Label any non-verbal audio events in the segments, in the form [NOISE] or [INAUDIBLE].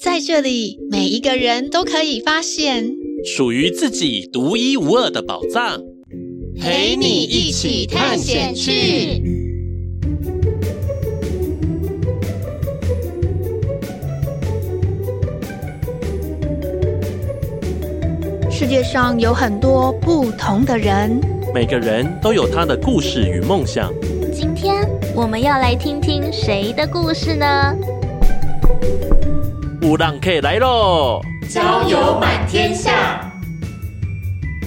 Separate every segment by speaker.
Speaker 1: 在这里，每一个人都可以发现
Speaker 2: 属于自己独一无二的宝藏，
Speaker 3: 陪你一起探险去。
Speaker 1: 世界上有很多不同的人，
Speaker 2: 每个人都有他的故事与梦想。
Speaker 4: 今天我们要来听听谁的故事呢？
Speaker 2: 有浪客来喽！
Speaker 3: 交友满天下。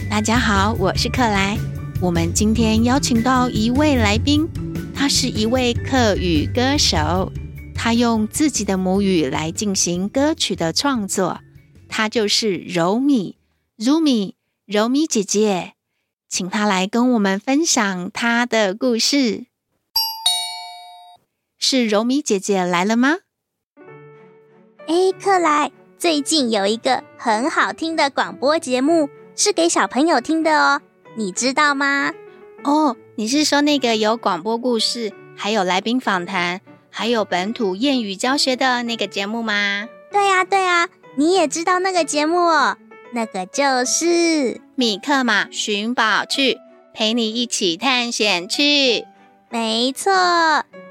Speaker 1: 大家好，我是克莱。我们今天邀请到一位来宾，他是一位客语歌手，他用自己的母语来进行歌曲的创作。他就是柔米，Rumi，柔米姐姐，请他来跟我们分享他的故事。是柔米姐姐来了吗？
Speaker 4: 哎，克莱，最近有一个很好听的广播节目，是给小朋友听的哦，你知道吗？
Speaker 1: 哦，你是说那个有广播故事，还有来宾访谈，还有本土谚语教学的那个节目吗？
Speaker 4: 对呀，对呀，你也知道那个节目哦，那个就是
Speaker 1: 米克马寻宝去，陪你一起探险去。
Speaker 4: 没错，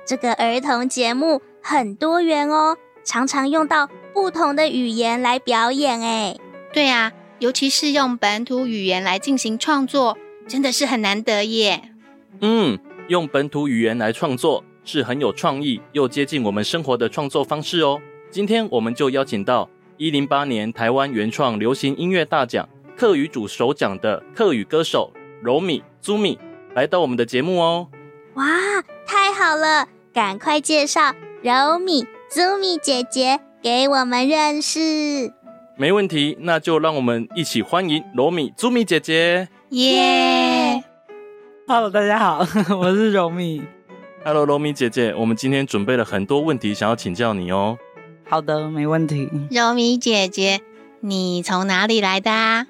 Speaker 4: 这个儿童节目很多元哦。常常用到不同的语言来表演，哎，
Speaker 1: 对啊，尤其是用本土语言来进行创作，真的是很难得耶。
Speaker 2: 嗯，用本土语言来创作是很有创意又接近我们生活的创作方式哦。今天我们就邀请到一零八年台湾原创流行音乐大奖客语组首奖的客语歌手柔米 Rumi 来到我们的节目哦。
Speaker 4: 哇，太好了，赶快介绍柔米。Rumi 姐姐给我们认识，
Speaker 2: 没问题，那就让我们一起欢迎罗米 Rumi 姐姐。
Speaker 1: 耶
Speaker 5: ！Hello，大家好，[LAUGHS] 我是柔米。
Speaker 2: Hello，罗米姐姐，我们今天准备了很多问题想要请教你哦。
Speaker 5: 好的，没问题。
Speaker 1: 柔米姐姐，你从哪里来的啊？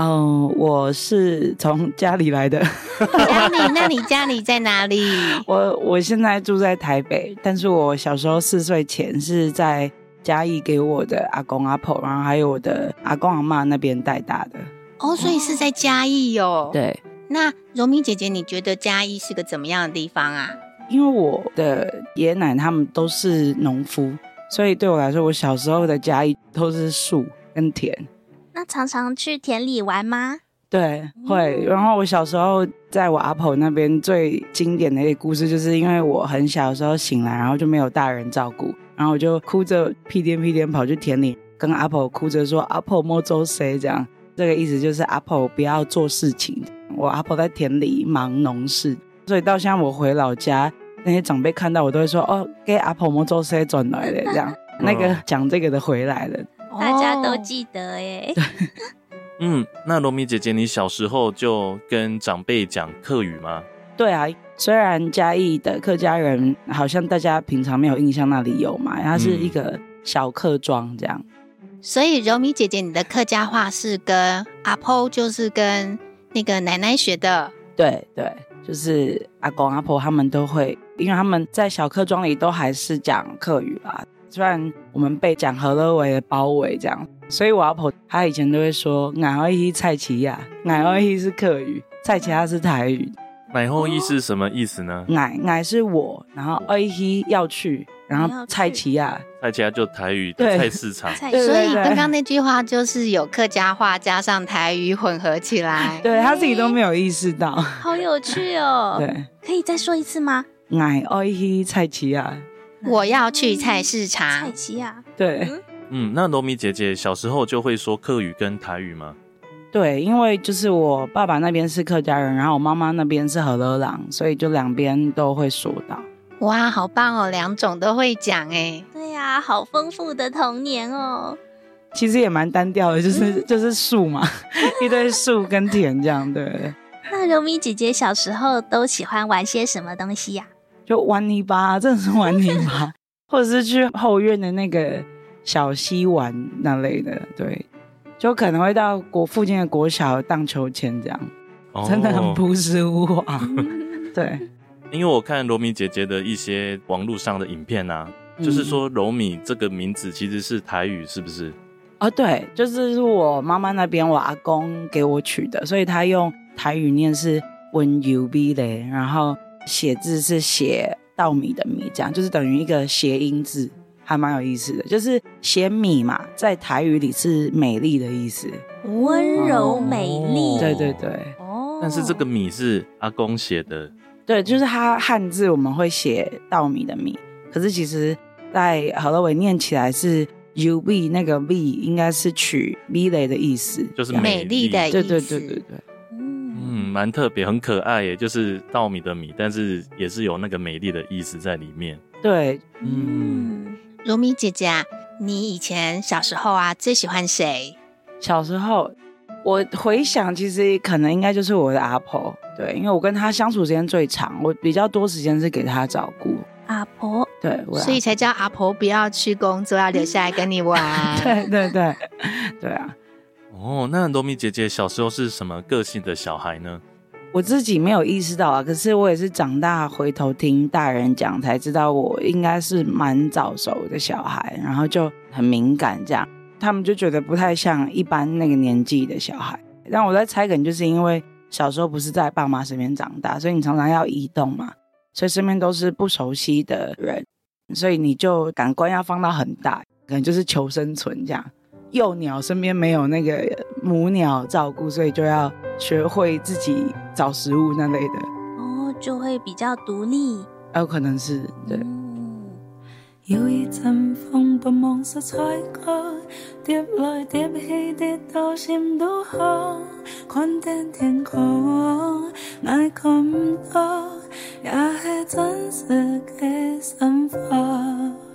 Speaker 5: 哦，uh, 我是从家里来的。[LAUGHS]
Speaker 1: 家里？那你家里在哪里？[LAUGHS]
Speaker 5: 我我现在住在台北，但是我小时候四岁前是在嘉义给我的阿公阿婆，然后还有我的阿公阿妈那边带大的。
Speaker 1: 哦，所以是在嘉义哟、哦。
Speaker 5: 对。
Speaker 1: 那柔米姐姐，你觉得嘉义是个怎么样的地方啊？
Speaker 5: 因为我的爷爷奶奶他们都是农夫，所以对我来说，我小时候的嘉义都是树跟田。
Speaker 4: 那常常去田里玩吗？
Speaker 5: 对，会。然后我小时候在我阿婆那边最经典的一个故事，就是因为我很小的时候醒来，然后就没有大人照顾，然后我就哭着屁颠屁颠跑去田里，跟阿婆哭着说：“阿婆莫做谁？”这样，这个意思就是阿婆不要做事情。我阿婆在田里忙农事，所以到现在我回老家，那些长辈看到我都会说：“哦，给阿婆莫做谁转来的。”这样，[LAUGHS] 那个讲这个的回来了。
Speaker 4: 大家都记得耶。
Speaker 2: 对，[LAUGHS] 嗯，那柔米姐姐，你小时候就跟长辈讲客语吗？
Speaker 5: 对啊，虽然嘉义的客家人好像大家平常没有印象那里有嘛，它是一个小客庄这样。
Speaker 1: 所以柔米姐姐，你的客家话是跟阿婆，就是跟那个奶奶学的？
Speaker 5: 对对，就是阿公阿婆他们都会，因为他们在小客庄里都还是讲客语啦。虽然我们被讲河洛话的包围这样，所以我阿婆她以前都会说“奶后一蔡奇亚”，“奶后一”是客语，“蔡奇亚”是台语。
Speaker 2: “奶后一”是什么意思呢？“
Speaker 5: 奶奶”是我，然后“二一”要去，然后“菜奇亚”，“
Speaker 2: 菜奇亚”就台语的菜市场。
Speaker 1: 所以刚刚那句话就是有客家话加上台语混合起来。
Speaker 5: 对，他自己都没有意识到，
Speaker 4: 好有趣哦。
Speaker 5: 对，
Speaker 4: 可以再说一次吗？“
Speaker 5: 奶后一菜奇亚”。
Speaker 1: 我要去菜市场。
Speaker 4: 菜
Speaker 5: 对，
Speaker 2: 嗯，那柔米姐姐小时候就会说客语跟台语吗？
Speaker 5: 对，因为就是我爸爸那边是客家人，然后我妈妈那边是河洛人，所以就两边都会说到。
Speaker 1: 哇，好棒哦，两种都会讲哎。
Speaker 4: 对呀，好丰富的童年哦。
Speaker 5: 其实也蛮单调的，就是 [LAUGHS] 就是树嘛，一堆树跟田这样。对。
Speaker 4: 那柔米姐姐小时候都喜欢玩些什么东西呀？
Speaker 5: 就玩泥巴，真的是 [LAUGHS] 玩泥巴，或者是去后院的那个小溪玩那类的。对，就可能会到国附近的国小荡秋千这样，哦、真的很朴实无华。[LAUGHS] 对，[LAUGHS]
Speaker 2: 因为我看罗米姐姐的一些网络上的影片啊，嗯、就是说柔米这个名字其实是台语，是不是？
Speaker 5: 哦，对，就是我妈妈那边我阿公给我取的，所以他用台语念是温油米的，然后写字是写稻米的米，这样就是等于一个谐音字，还蛮有意思的。就是写米嘛，在台语里是美丽的意思，
Speaker 4: 温柔美丽。
Speaker 5: 对对对。
Speaker 2: 哦。但是这个米是阿公写的。
Speaker 5: 对，就是他汉字我们会写稻米的米，可是其实在河洛语念起来是。U B 那个 V 应该是取美丽的意思，
Speaker 2: 就是美丽
Speaker 1: 的意思。
Speaker 5: 对对对对对，
Speaker 2: 嗯，蛮特别，很可爱耶，就是稻米的米，但是也是有那个美丽的意思在里面。
Speaker 5: 对，
Speaker 1: 嗯，柔米姐姐啊，你以前小时候啊最喜欢谁？
Speaker 5: 小时候我回想，其实可能应该就是我的阿婆，对，因为我跟她相处时间最长，我比较多时间是给她照顾。
Speaker 4: 阿婆，
Speaker 5: 对，
Speaker 1: 所以才叫阿婆不要去工作，要留下来跟你玩。[LAUGHS]
Speaker 5: 对对对，对啊。
Speaker 2: 哦，那罗米姐姐小时候是什么个性的小孩呢？
Speaker 5: 我自己没有意识到啊，可是我也是长大回头听大人讲才知道，我应该是蛮早熟的小孩，然后就很敏感，这样他们就觉得不太像一般那个年纪的小孩。但我在猜，可能就是因为小时候不是在爸妈身边长大，所以你常常要移动嘛。所以身边都是不熟悉的人，所以你就感官要放到很大，可能就是求生存这样。幼鸟身边没有那个母鸟照顾，所以就要学会自己找食物那类的。
Speaker 4: 哦，就会比较独立。
Speaker 5: 有可能是对。
Speaker 6: 有一阵风把梦色吹过，叠来叠去跌到心都红，看见天空爱看不到。也是真实的生活。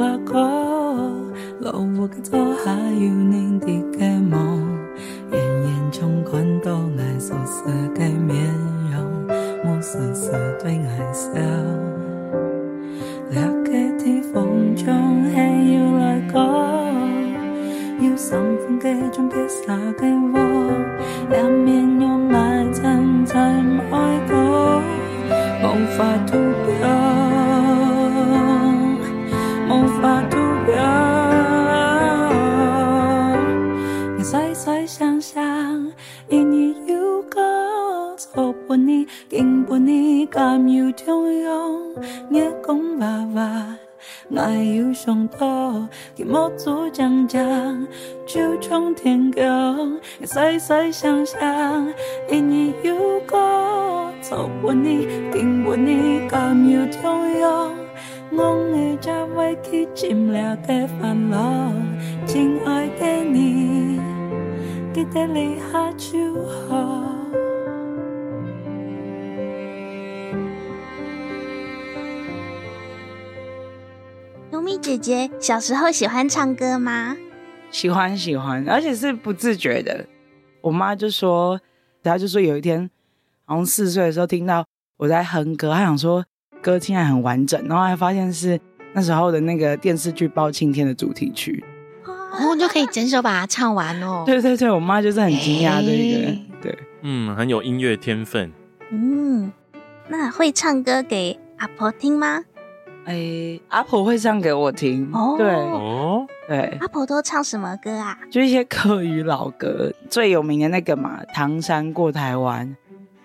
Speaker 6: 别挂过，路无个做还有你的就从天空，细细想想，一年有过错过你，经过你甘有中用，我爱在为去尽了的烦恼，亲爱的你，记得你下就好。
Speaker 4: 柔米姐姐小时候喜欢唱歌吗？
Speaker 5: 喜欢喜欢，而且是不自觉的。我妈就说，她就说有一天，好像四岁的时候听到我在哼歌，她想说歌听起来很完整，然后还发现是那时候的那个电视剧《包青天》的主题曲，
Speaker 1: 然后就可以整首把它唱完哦。
Speaker 5: 对对对，我妈就是很惊讶的一个人，欸、对，
Speaker 2: 嗯，很有音乐天分。
Speaker 4: 嗯，那会唱歌给阿婆听吗？
Speaker 5: 哎、欸，阿婆会唱给我听哦。对哦，对，
Speaker 4: 阿婆都唱什么歌啊？
Speaker 5: 就一些客语老歌，最有名的那个嘛，《唐山过台湾》，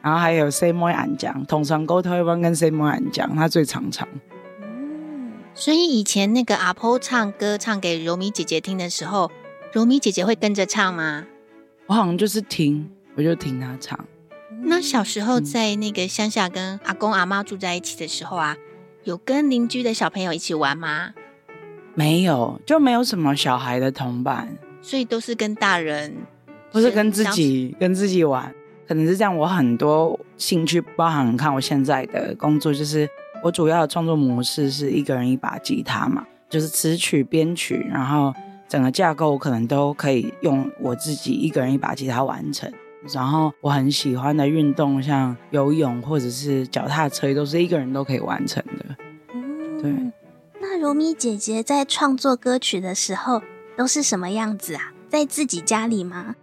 Speaker 5: 然后还有《谁没安讲》，《唐山过台湾》跟《谁没安讲》，他最常唱。
Speaker 1: 嗯，所以以前那个阿婆唱歌唱给柔米姐姐听的时候，柔米姐姐会跟着唱吗？
Speaker 5: 我好像就是听，我就听她唱。
Speaker 1: 那小时候在那个乡下跟阿公阿妈住在一起的时候啊。有跟邻居的小朋友一起玩吗？
Speaker 5: 没有，就没有什么小孩的同伴，
Speaker 1: 所以都是跟大人，
Speaker 5: 不是跟自己跟自己玩，可能是这样。我很多兴趣包含，你看我现在的工作，就是我主要的创作模式是一个人一把吉他嘛，就是词曲编曲，然后整个架构我可能都可以用我自己一个人一把吉他完成。然后我很喜欢的运动，像游泳或者是脚踏车，都是一个人都可以完成的。嗯，对。
Speaker 4: 那柔咪姐姐在创作歌曲的时候都是什么样子啊？在自己家里吗？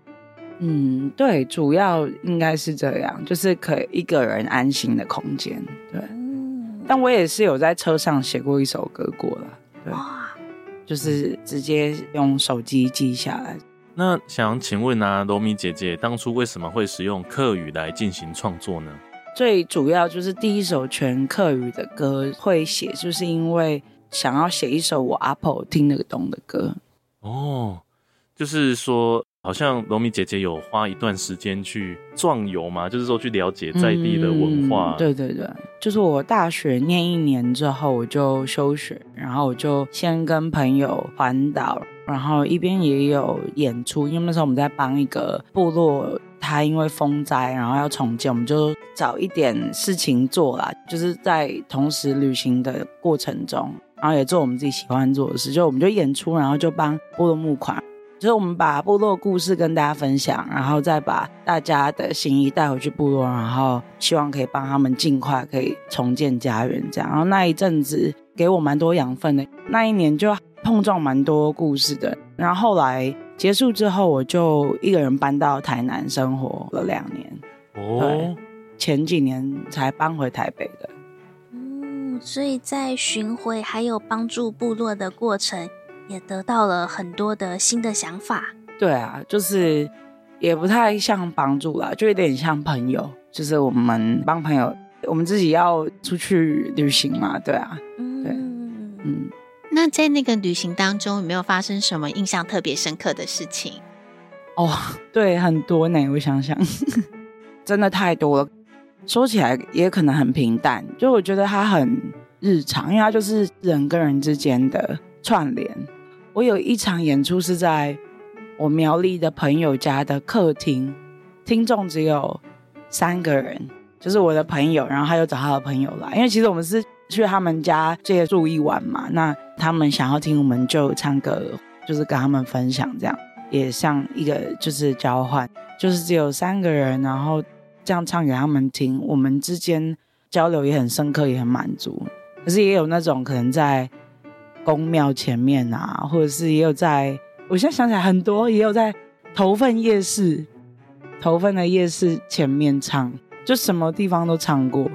Speaker 5: 嗯，对，主要应该是这样，就是可以一个人安心的空间。对。嗯。但我也是有在车上写过一首歌过了。对。哇。就是直接用手机记下来。
Speaker 2: 那想请问啊，罗米姐姐当初为什么会使用客语来进行创作呢？
Speaker 5: 最主要就是第一首全客语的歌会写，就是因为想要写一首我阿婆听得懂的歌。
Speaker 2: 哦，就是说。好像罗米姐姐有花一段时间去壮游嘛，就是说去了解在地的文化。
Speaker 5: 嗯，对对对，就是我大学念一年之后我就休学，然后我就先跟朋友环岛，然后一边也有演出，因为那时候我们在帮一个部落，他因为风灾然后要重建，我们就找一点事情做啦，就是在同时旅行的过程中，然后也做我们自己喜欢做的事，就我们就演出，然后就帮部落募款。就是我们把部落故事跟大家分享，然后再把大家的心意带回去部落，然后希望可以帮他们尽快可以重建家园，这样。然后那一阵子给我蛮多养分的，那一年就碰撞蛮多故事的。然后后来结束之后，我就一个人搬到台南生活了两年。哦，对，前几年才搬回台北的。
Speaker 4: 嗯，所以在巡回还有帮助部落的过程。也得到了很多的新的想法。
Speaker 5: 对啊，就是也不太像帮助啦，就有点像朋友。就是我们帮朋友，我们自己要出去旅行嘛，对啊，嗯，对，
Speaker 1: 嗯。那在那个旅行当中，有没有发生什么印象特别深刻的事情？
Speaker 5: 哦，对，很多呢。我想想，[LAUGHS] 真的太多了。说起来也可能很平淡，就我觉得它很日常，因为它就是人跟人之间的串联。我有一场演出是在我苗栗的朋友家的客厅，听众只有三个人，就是我的朋友，然后他又找他的朋友来，因为其实我们是去他们家借住一晚嘛，那他们想要听我们就唱歌，就是跟他们分享，这样也像一个就是交换，就是只有三个人，然后这样唱给他们听，我们之间交流也很深刻，也很满足，可是也有那种可能在。宫庙前面啊，或者是也有在，我现在想起来很多，也有在头份夜市，头份的夜市前面唱，就什么地方都唱过。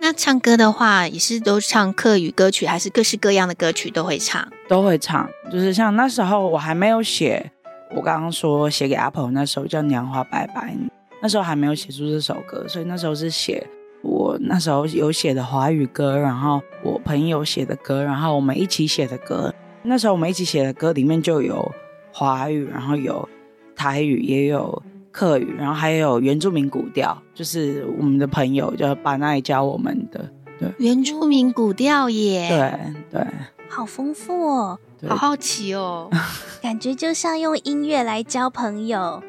Speaker 1: 那唱歌的话，也是都唱客语歌曲，还是各式各样的歌曲都会唱？
Speaker 5: 都会唱，就是像那时候我还没有写，我刚刚说写给阿婆那首叫《娘花拜拜》，那时候还没有写出这首歌，所以那时候是写。我那时候有写的华语歌，然后我朋友写的歌，然后我们一起写的歌。那时候我们一起写的歌里面就有华语，然后有台语，也有客语，然后还有原住民古调，就是我们的朋友就把那里教我们的。对，
Speaker 1: 原住民古调耶。
Speaker 5: 对对，
Speaker 4: 好丰富哦，
Speaker 1: 好好奇哦，
Speaker 4: 感觉就像用音乐来交朋友。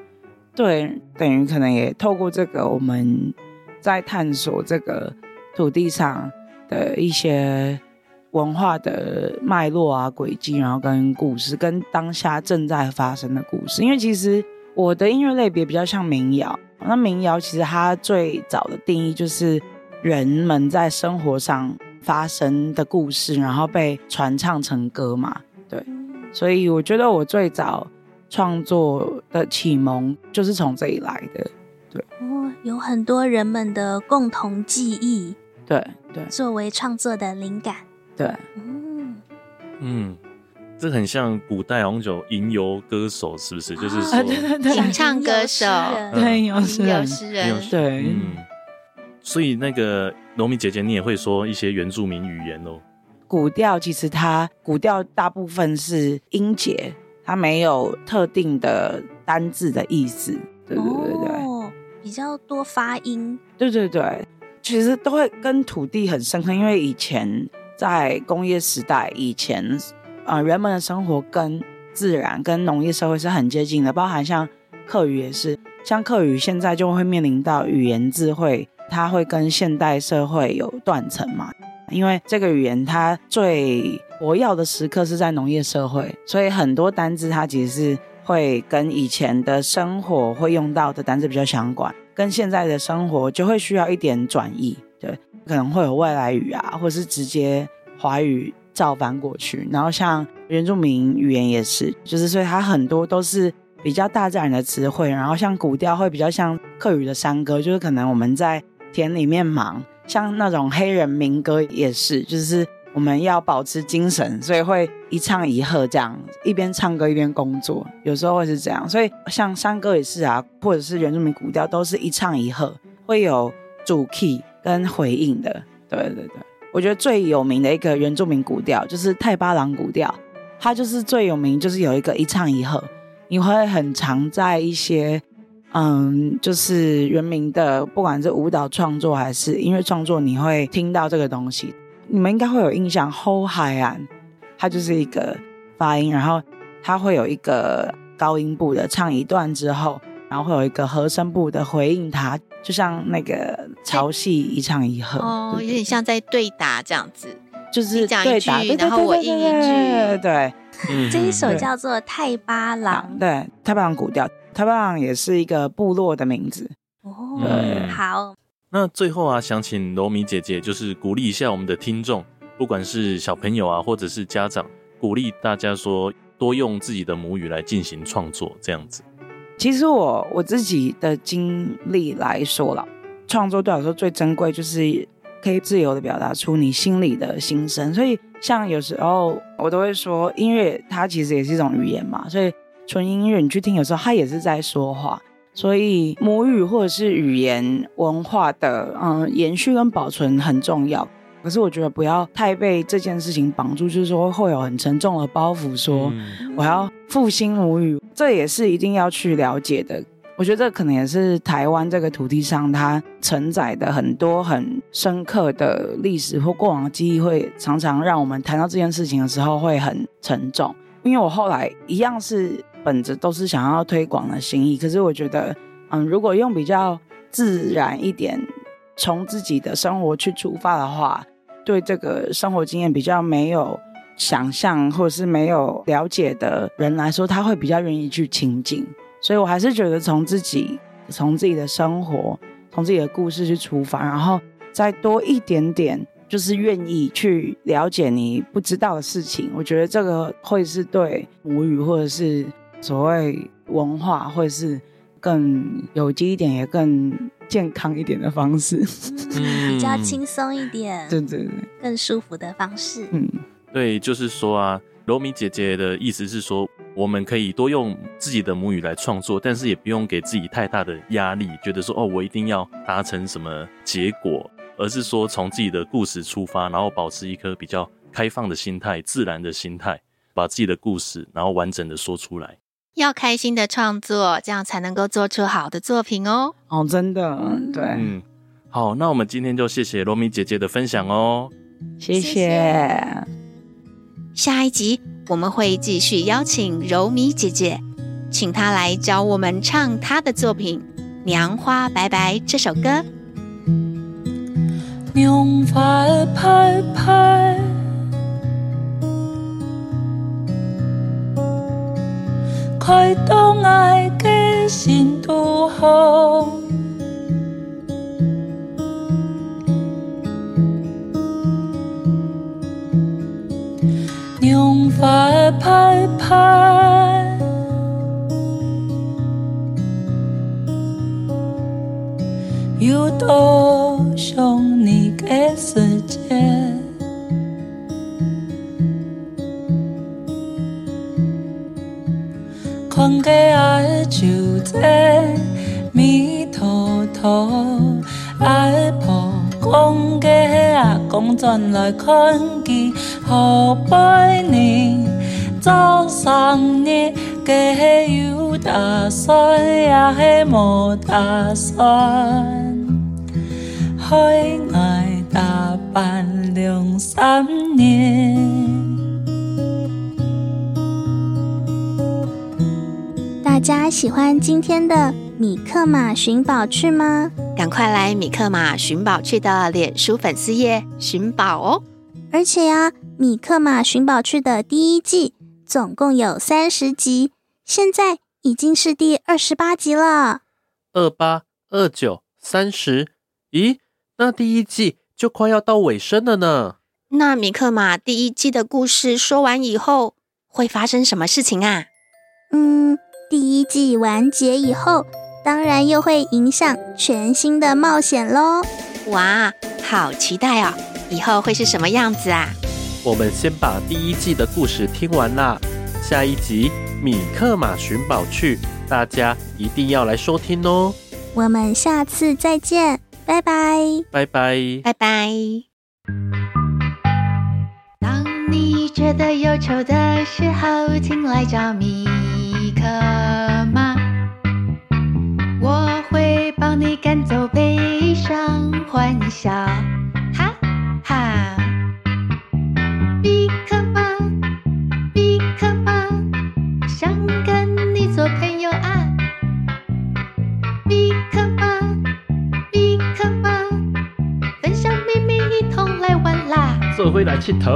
Speaker 5: 对，等于可能也透过这个我们。在探索这个土地上的一些文化的脉络啊、轨迹，然后跟故事，跟当下正在发生的故事。因为其实我的音乐类别比较像民谣，那民谣其实它最早的定义就是人们在生活上发生的故事，然后被传唱成歌嘛。对，所以我觉得我最早创作的启蒙就是从这里来的。对。
Speaker 4: 哦有很多人们的共同记忆，
Speaker 5: 对对，
Speaker 4: 作为创作的灵感，
Speaker 5: 对，
Speaker 4: 嗯
Speaker 2: 嗯，这很像古代好像有吟游歌手，是不是？就是说，
Speaker 1: 吟唱歌手，
Speaker 5: 对，有
Speaker 1: 诗人，有诗人，
Speaker 5: 对，
Speaker 2: 嗯。所以那个农民姐姐，你也会说一些原住民语言哦。
Speaker 5: 古调其实它古调大部分是音节，它没有特定的单字的意思，对对对对。哦
Speaker 4: 比较多发音，
Speaker 5: 对对对，其实都会跟土地很深刻，因为以前在工业时代以前，啊、呃，人们的生活跟自然跟农业社会是很接近的，包含像客语也是，像客语现在就会面临到语言智慧，它会跟现代社会有断层嘛，因为这个语言它最活跃的时刻是在农业社会，所以很多单字它其实是会跟以前的生活会用到的单字比较相关，跟现在的生活就会需要一点转译，对，可能会有外来语啊，或是直接华语。照搬过去，然后像原住民语言也是，就是所以它很多都是比较大自然的词汇，然后像古调会比较像客语的山歌，就是可能我们在田里面忙，像那种黑人民歌也是，就是我们要保持精神，所以会一唱一和这样，一边唱歌一边工作，有时候会是这样，所以像山歌也是啊，或者是原住民古调都是一唱一和，会有主 key 跟回应的，对对对。我觉得最有名的一个原住民古调就是泰巴郎古调，它就是最有名，就是有一个一唱一和，你会很常在一些嗯，就是原民的，不管是舞蹈创作还是音乐创作，你会听到这个东西。你们应该会有印象，后海岸，它就是一个发音，然后它会有一个高音部的唱一段之后，然后会有一个和声部的回应它。就像那个潮汐一唱一和
Speaker 1: 哦，有点像在对打这样子，
Speaker 5: 就是
Speaker 1: 讲一句，
Speaker 5: 对
Speaker 1: 然后我应一句，
Speaker 5: 对。
Speaker 4: 嗯、这一首叫做《泰巴郎》，
Speaker 5: 对，泰巴郎古调，泰巴郎也是一个部落的名字。
Speaker 4: 哦，好。
Speaker 2: 那最后啊，想请罗米姐姐就是鼓励一下我们的听众，不管是小朋友啊，或者是家长，鼓励大家说多用自己的母语来进行创作，这样子。
Speaker 5: 其实我我自己的经历来说了，创作对我来说最珍贵就是可以自由的表达出你心里的心声。所以像有时候我都会说，音乐它其实也是一种语言嘛。所以纯音乐你去听，有时候它也是在说话。所以母语或者是语言文化的嗯延续跟保存很重要。可是我觉得不要太被这件事情绑住，就是说会有很沉重的包袱，说我要复兴母语，这也是一定要去了解的。我觉得这可能也是台湾这个土地上它承载的很多很深刻的历史或过往的记忆，会常常让我们谈到这件事情的时候会很沉重。因为我后来一样是本着都是想要推广的心意，可是我觉得，嗯，如果用比较自然一点。从自己的生活去出发的话，对这个生活经验比较没有想象或者是没有了解的人来说，他会比较愿意去亲近。所以我还是觉得从自己、从自己的生活、从自己的故事去出发，然后再多一点点，就是愿意去了解你不知道的事情。我觉得这个会是对母语或者是所谓文化，会是更有机一点，也更。健康一点的方式，
Speaker 4: 嗯、比较轻松一点，[LAUGHS]
Speaker 5: 对对对，
Speaker 4: 更舒服的方式。
Speaker 5: 嗯，
Speaker 2: 对，就是说啊，柔米姐姐的意思是说，我们可以多用自己的母语来创作，但是也不用给自己太大的压力，觉得说哦，我一定要达成什么结果，而是说从自己的故事出发，然后保持一颗比较开放的心态、自然的心态，把自己的故事然后完整的说出来。
Speaker 1: 要开心的创作，这样才能够做出好的作品哦。
Speaker 5: 哦，真的，对，
Speaker 2: 嗯，好，那我们今天就谢谢柔米姐姐的分享哦，
Speaker 5: 谢谢。
Speaker 1: 下一集我们会继续邀请柔米姐姐，请她来教我们唱她的作品《娘花白白》这首歌。
Speaker 6: 娘花白白。开动爱的心都好，娘花拍拍，有多放个爱就在弥陀陀，爱婆讲个阿公转来看见，后拜年早上呢，个有打算也无打算，海外打扮两三年。
Speaker 4: 家喜欢今天的米克马寻宝趣吗？
Speaker 1: 赶快来米克马寻宝趣的脸书粉丝页寻宝哦！
Speaker 4: 而且呀、啊，米克马寻宝趣的第一季总共有三十集，现在已经是第二十八集了。
Speaker 2: 二八、二九、三十，咦？那第一季就快要到尾声了呢。
Speaker 1: 那米克马第一季的故事说完以后，会发生什么事情啊？
Speaker 4: 嗯，第一季完结以后，当然又会迎上全新的冒险喽！
Speaker 1: 哇，好期待哦！以后会是什么样子啊？
Speaker 2: 我们先把第一季的故事听完啦，下一集《米克马寻宝去》，大家一定要来收听哦！
Speaker 4: 我们下次再见，拜拜！
Speaker 2: 拜拜！
Speaker 1: 拜拜！当你觉得忧愁的时候，请来找米。米克马，我会帮你赶走悲伤，欢笑，哈哈。比克吗？比克吗，想跟你做朋友啊。比克吗？比克吗，分享秘密，一同来玩啦。
Speaker 2: 这回来铁头。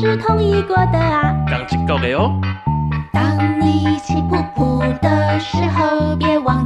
Speaker 4: 是同意过的啊！
Speaker 2: 的哦。
Speaker 4: 当你气噗噗的时候，别忘